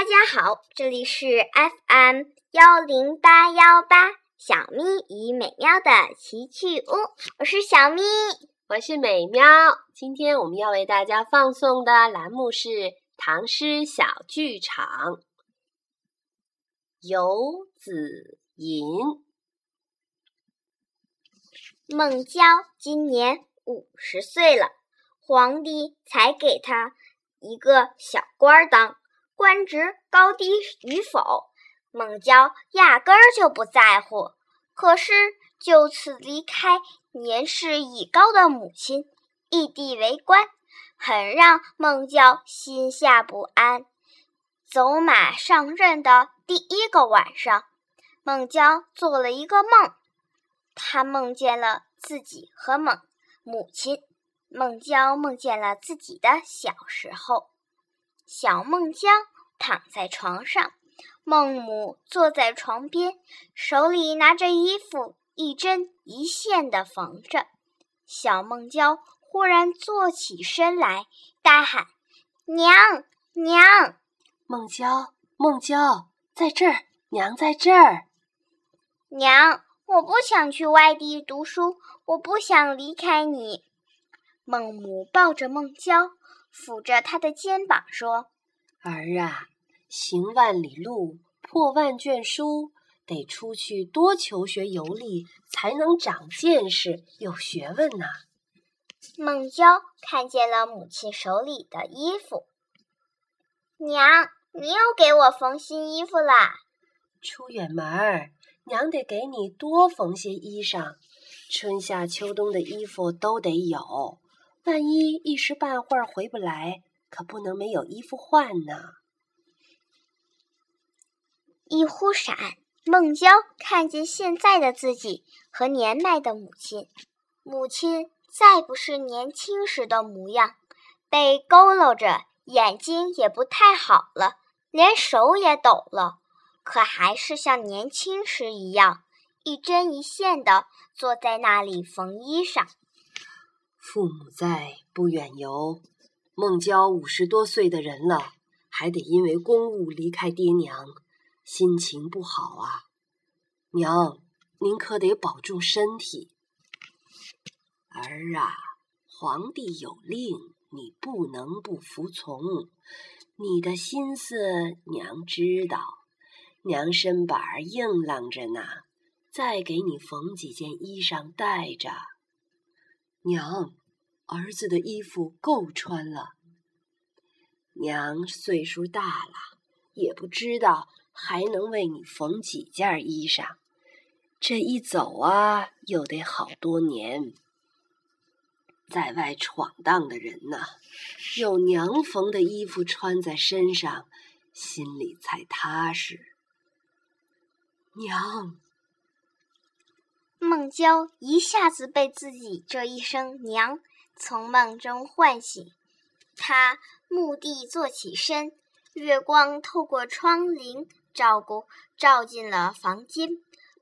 大家好，这里是 FM 幺零八幺八小咪与美妙的奇趣屋，我是小咪，我是美妙。今天我们要为大家放送的栏目是《唐诗小剧场》，《游子吟》。孟郊今年五十岁了，皇帝才给他一个小官当。官职高低与否，孟郊压根儿就不在乎。可是就此离开年事已高的母亲，异地为官，很让孟郊心下不安。走马上任的第一个晚上，孟郊做了一个梦，他梦见了自己和孟母亲。孟郊梦见了自己的小时候。小孟姜躺在床上，孟母坐在床边，手里拿着衣服，一针一线的缝着。小孟郊忽然坐起身来，大喊：“娘娘！”孟郊，孟郊，在这儿，娘在这儿。娘，我不想去外地读书，我不想离开你。孟母抱着孟郊。抚着他的肩膀说：“儿啊，行万里路，破万卷书，得出去多求学游历，才能长见识、有学问呐。”孟郊看见了母亲手里的衣服，娘，你又给我缝新衣服啦！出远门儿，娘得给你多缝些衣裳，春夏秋冬的衣服都得有。万一一时半会儿回不来，可不能没有衣服换呢。一忽闪，孟郊看见现在的自己和年迈的母亲，母亲再不是年轻时的模样，被佝偻着，眼睛也不太好了，连手也抖了，可还是像年轻时一样，一针一线的坐在那里缝衣裳。父母在，不远游。孟郊五十多岁的人了，还得因为公务离开爹娘，心情不好啊。娘，您可得保重身体。儿啊，皇帝有令，你不能不服从。你的心思娘知道，娘身板硬朗着呢，再给你缝几件衣裳带着。娘，儿子的衣服够穿了。娘岁数大了，也不知道还能为你缝几件衣裳。这一走啊，又得好多年。在外闯荡的人呐，有娘缝的衣服穿在身上，心里才踏实。娘。孟郊一下子被自己这一声“娘”从梦中唤醒，他蓦地坐起身，月光透过窗棂照过照进了房间。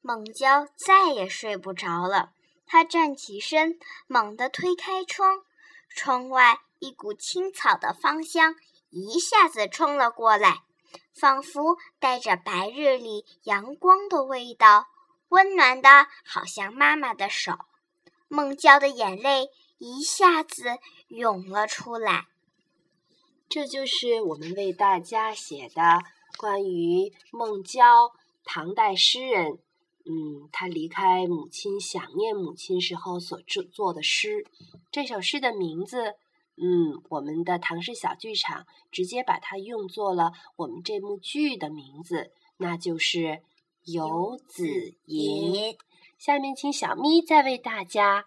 孟郊再也睡不着了，他站起身，猛地推开窗，窗外一股青草的芳香一下子冲了过来，仿佛带着白日里阳光的味道。温暖的，好像妈妈的手。孟郊的眼泪一下子涌了出来。这就是我们为大家写的关于孟郊，唐代诗人。嗯，他离开母亲、想念母亲时候所制作的诗。这首诗的名字，嗯，我们的唐诗小剧场直接把它用作了我们这幕剧的名字，那就是。游子吟，下面请小咪再为大家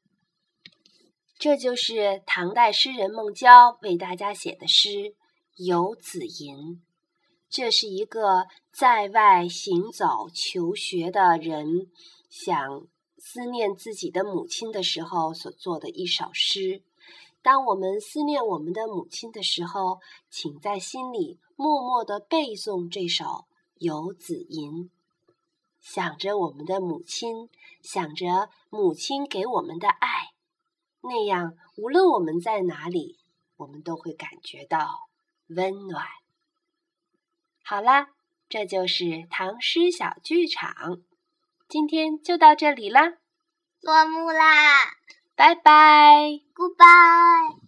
这就是唐代诗人孟郊为大家写的诗《游子吟》。这是一个在外行走求学的人想思念自己的母亲的时候所做的一首诗。当我们思念我们的母亲的时候，请在心里默默地背诵这首《游子吟》，想着我们的母亲，想着母亲给我们的爱，那样无论我们在哪里，我们都会感觉到温暖。好啦，这就是唐诗小剧场，今天就到这里啦，落幕啦。拜拜，Goodbye。